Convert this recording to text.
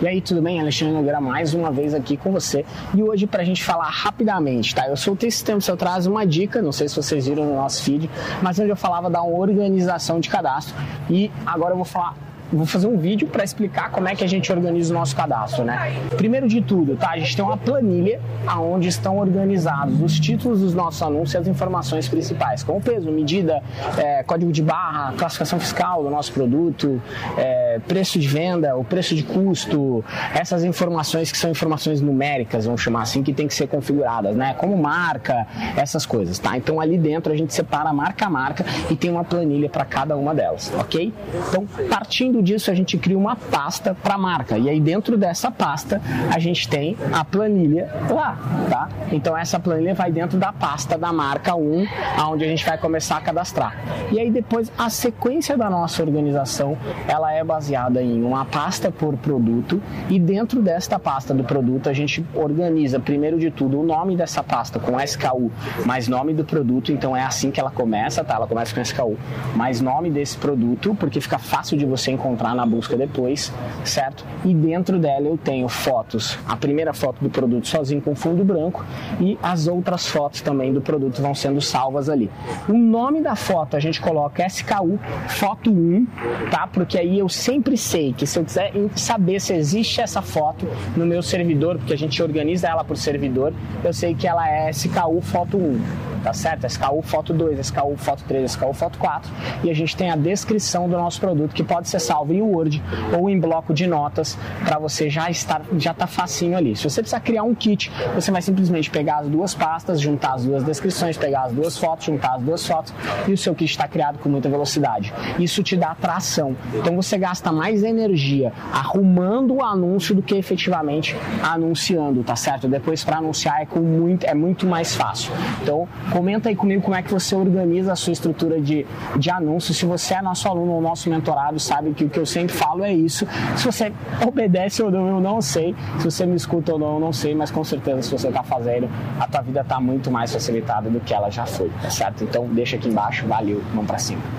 E aí, tudo bem? Alexandre Nogueira mais uma vez aqui com você. E hoje para a gente falar rapidamente, tá? Eu soltei esse tempo, eu trago uma dica, não sei se vocês viram no nosso feed, mas onde eu falava da organização de cadastro. E agora eu vou falar vou fazer um vídeo para explicar como é que a gente organiza o nosso cadastro, né? Primeiro de tudo, tá? A gente tem uma planilha aonde estão organizados os títulos dos nossos anúncios e as informações principais, como peso, medida, é, código de barra, classificação fiscal do nosso produto, é, preço de venda, o preço de custo, essas informações que são informações numéricas, vamos chamar assim, que tem que ser configuradas, né? Como marca, essas coisas, tá? Então ali dentro a gente separa marca a marca e tem uma planilha para cada uma delas, ok? Então, partindo disso, a gente cria uma pasta para marca. E aí dentro dessa pasta, a gente tem a planilha lá, tá? Então essa planilha vai dentro da pasta da marca 1, aonde a gente vai começar a cadastrar. E aí depois a sequência da nossa organização, ela é baseada em uma pasta por produto e dentro desta pasta do produto a gente organiza primeiro de tudo o nome dessa pasta com SKU mais nome do produto, então é assim que ela começa, tá? Ela começa com SKU mais nome desse produto, porque fica fácil de você encontrar na busca depois, certo? E dentro dela eu tenho fotos. A primeira foto do produto sozinho com fundo branco e as outras fotos também do produto vão sendo salvas ali. O nome da foto a gente coloca SKU foto 1, tá? Porque aí eu sempre sei que se eu quiser saber se existe essa foto no meu servidor, porque a gente organiza ela por servidor, eu sei que ela é SKU foto 1 tá certo? SKU foto 2, SKU foto 3, SKU foto 4 e a gente tem a descrição do nosso produto que pode ser salvo em Word ou em bloco de notas para você já estar já tá facinho ali. Se você precisar criar um kit, você vai simplesmente pegar as duas pastas, juntar as duas descrições, pegar as duas fotos, juntar as duas fotos e o seu kit está criado com muita velocidade. Isso te dá tração. Então você gasta mais energia arrumando o anúncio do que efetivamente anunciando, tá certo? Depois para anunciar é com muito é muito mais fácil. Então Comenta aí comigo como é que você organiza a sua estrutura de, de anúncios. Se você é nosso aluno ou nosso mentorado, sabe que o que eu sempre falo é isso. Se você obedece ou não, eu não sei. Se você me escuta ou não, eu não sei. Mas com certeza, se você está fazendo, a tua vida está muito mais facilitada do que ela já foi, tá certo? Então, deixa aqui embaixo. Valeu, vamos para cima.